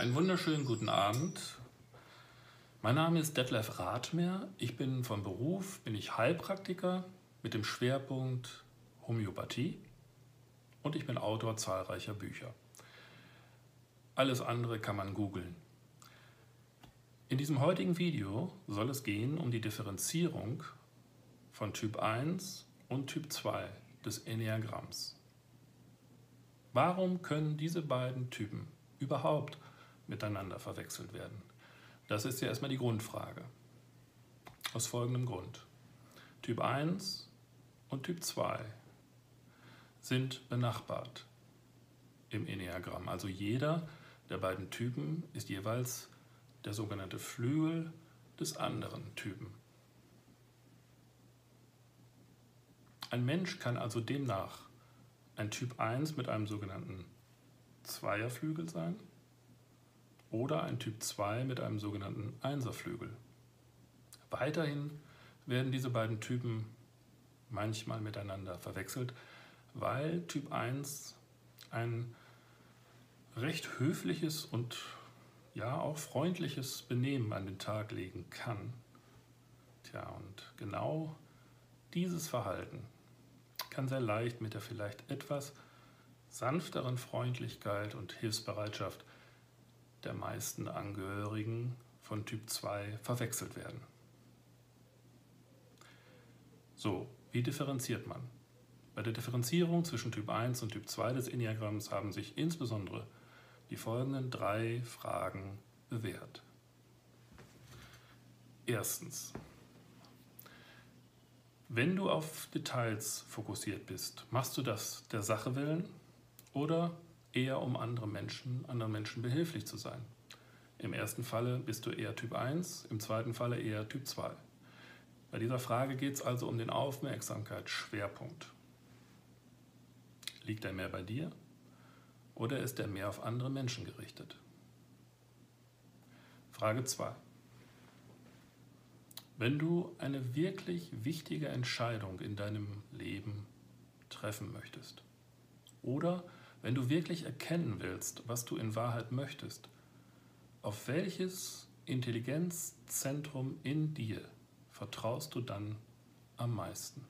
Einen wunderschönen guten Abend. Mein Name ist Detlef Rathmer. Ich bin von Beruf, bin ich Heilpraktiker mit dem Schwerpunkt Homöopathie und ich bin Autor zahlreicher Bücher. Alles andere kann man googeln. In diesem heutigen Video soll es gehen um die Differenzierung von Typ 1 und Typ 2 des Enneagramms. Warum können diese beiden Typen überhaupt miteinander verwechselt werden? Das ist ja erstmal die Grundfrage. Aus folgendem Grund. Typ 1 und Typ 2 sind benachbart im Enneagramm. Also jeder der beiden Typen ist jeweils der sogenannte Flügel des anderen Typen. Ein Mensch kann also demnach ein Typ 1 mit einem sogenannten Zweierflügel sein oder ein Typ 2 mit einem sogenannten Einserflügel. Weiterhin werden diese beiden Typen manchmal miteinander verwechselt, weil Typ 1 ein recht höfliches und ja auch freundliches Benehmen an den Tag legen kann. Tja, und genau dieses Verhalten kann sehr leicht mit der vielleicht etwas sanfteren Freundlichkeit und Hilfsbereitschaft der meisten Angehörigen von Typ 2 verwechselt werden. So, wie differenziert man? Bei der Differenzierung zwischen Typ 1 und Typ 2 des Enneagramms haben sich insbesondere die folgenden drei Fragen bewährt. Erstens, wenn du auf Details fokussiert bist, machst du das der Sache willen oder eher um andere Menschen, anderen Menschen behilflich zu sein? Im ersten Falle bist du eher Typ 1, im zweiten Falle eher Typ 2. Bei dieser Frage geht es also um den Aufmerksamkeitsschwerpunkt. Liegt er mehr bei dir oder ist er mehr auf andere Menschen gerichtet? Frage 2. Wenn du eine wirklich wichtige Entscheidung in deinem Leben treffen möchtest oder wenn du wirklich erkennen willst, was du in Wahrheit möchtest, auf welches Intelligenzzentrum in dir vertraust du dann am meisten?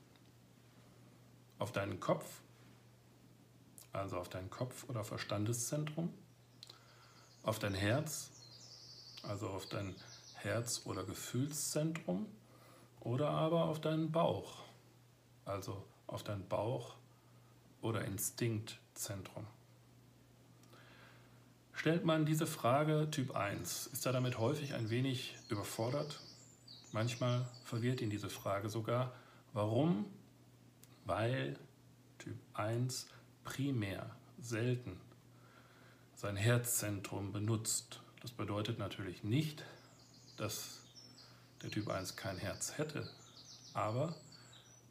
Auf deinen Kopf, also auf dein Kopf- oder Verstandeszentrum, auf dein Herz, also auf dein Herz- oder Gefühlszentrum oder aber auf deinen Bauch, also auf dein Bauch- oder Instinktzentrum. Stellt man diese Frage Typ 1, ist er damit häufig ein wenig überfordert? Manchmal verwirrt ihn diese Frage sogar. Warum? Weil Typ 1 primär, selten sein Herzzentrum benutzt. Das bedeutet natürlich nicht, dass der Typ 1 kein Herz hätte, aber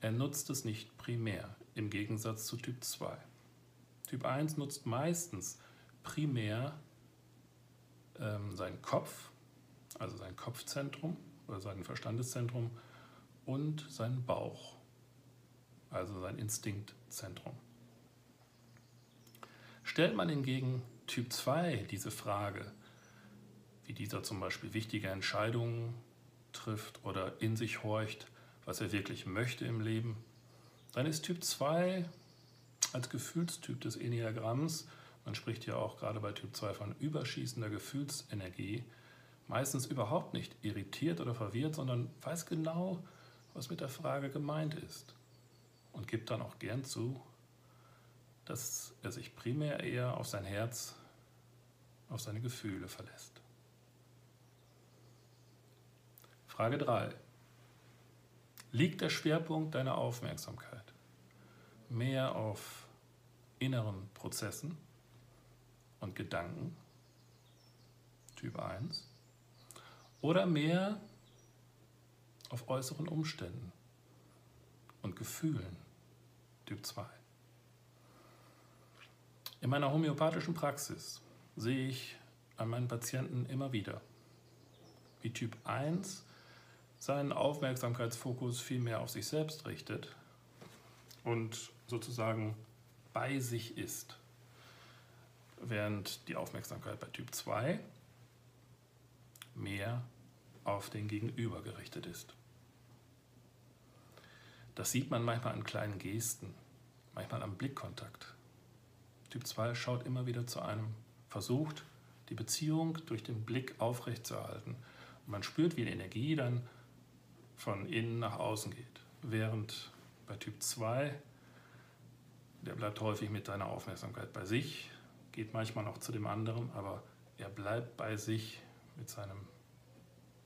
er nutzt es nicht primär, im Gegensatz zu Typ 2. Typ 1 nutzt meistens primär ähm, seinen Kopf, also sein Kopfzentrum oder sein Verstandeszentrum und seinen Bauch, also sein Instinktzentrum. Stellt man hingegen Typ 2 diese Frage, wie dieser zum Beispiel wichtige Entscheidungen trifft oder in sich horcht, was er wirklich möchte im Leben, dann ist Typ 2 als Gefühlstyp des Enneagramms, man spricht ja auch gerade bei Typ 2 von überschießender Gefühlsenergie, meistens überhaupt nicht irritiert oder verwirrt, sondern weiß genau, was mit der Frage gemeint ist und gibt dann auch gern zu, dass er sich primär eher auf sein Herz, auf seine Gefühle verlässt. Frage 3. Liegt der Schwerpunkt deiner Aufmerksamkeit mehr auf inneren Prozessen und Gedanken, Typ 1, oder mehr auf äußeren Umständen und Gefühlen, Typ 2? In meiner homöopathischen Praxis sehe ich an meinen Patienten immer wieder, wie Typ 1 seinen Aufmerksamkeitsfokus viel mehr auf sich selbst richtet und sozusagen bei sich ist. während die Aufmerksamkeit bei Typ 2 mehr auf den Gegenüber gerichtet ist. Das sieht man manchmal an kleinen Gesten, manchmal am Blickkontakt. Typ 2 schaut immer wieder zu einem, versucht die Beziehung durch den Blick aufrechtzuerhalten. Man spürt, wie die Energie dann von innen nach außen geht. Während bei Typ 2, der bleibt häufig mit seiner Aufmerksamkeit bei sich, geht manchmal noch zu dem anderen, aber er bleibt bei sich mit, seinem,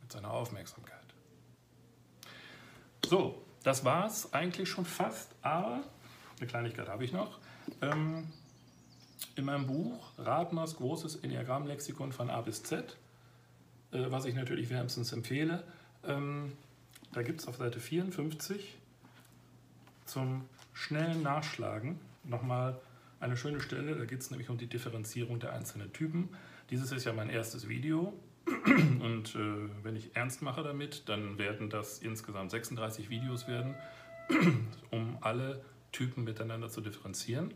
mit seiner Aufmerksamkeit. So, das war es eigentlich schon fast, aber eine Kleinigkeit habe ich noch. Ähm, in meinem Buch Ratmers großes Enneagramm-Lexikon von A bis Z, äh, was ich natürlich wärmstens empfehle, ähm, da gibt es auf Seite 54 zum schnellen Nachschlagen nochmal eine schöne Stelle. Da geht es nämlich um die Differenzierung der einzelnen Typen. Dieses ist ja mein erstes Video. Und äh, wenn ich ernst mache damit, dann werden das insgesamt 36 Videos werden, um alle Typen miteinander zu differenzieren.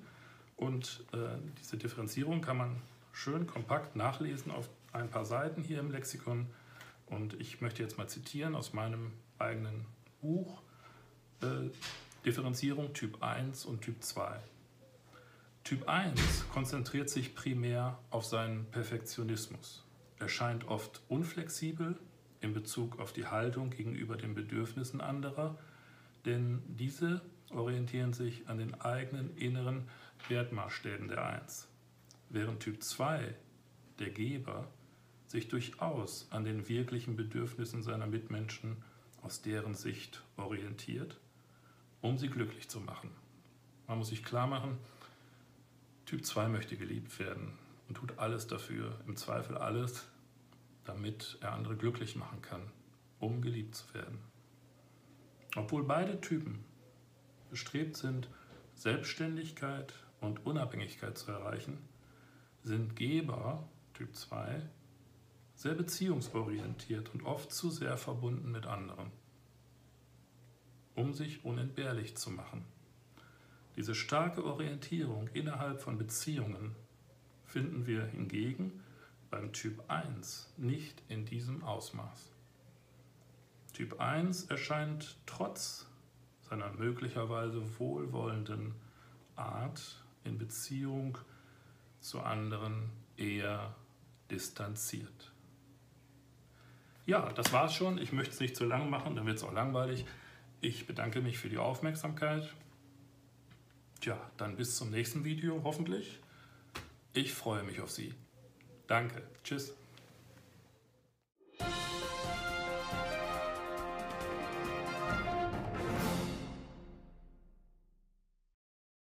Und äh, diese Differenzierung kann man schön kompakt nachlesen auf ein paar Seiten hier im Lexikon. Und ich möchte jetzt mal zitieren aus meinem eigenen Buch äh, Differenzierung Typ 1 und Typ 2. Typ 1 konzentriert sich primär auf seinen Perfektionismus. Er scheint oft unflexibel in Bezug auf die Haltung gegenüber den Bedürfnissen anderer, denn diese orientieren sich an den eigenen inneren Wertmaßstäben der 1. Während Typ 2, der Geber, sich durchaus an den wirklichen Bedürfnissen seiner Mitmenschen aus deren Sicht orientiert, um sie glücklich zu machen. Man muss sich klar machen, Typ 2 möchte geliebt werden und tut alles dafür, im Zweifel alles, damit er andere glücklich machen kann, um geliebt zu werden. Obwohl beide Typen bestrebt sind, Selbstständigkeit und Unabhängigkeit zu erreichen, sind Geber, Typ 2, sehr beziehungsorientiert und oft zu sehr verbunden mit anderen, um sich unentbehrlich zu machen. Diese starke Orientierung innerhalb von Beziehungen finden wir hingegen beim Typ 1 nicht in diesem Ausmaß. Typ 1 erscheint trotz seiner möglicherweise wohlwollenden Art in Beziehung zu anderen eher distanziert. Ja, das war's schon. Ich möchte es nicht zu lang machen, dann wird es auch langweilig. Ich bedanke mich für die Aufmerksamkeit. Tja, dann bis zum nächsten Video hoffentlich. Ich freue mich auf Sie. Danke. Tschüss.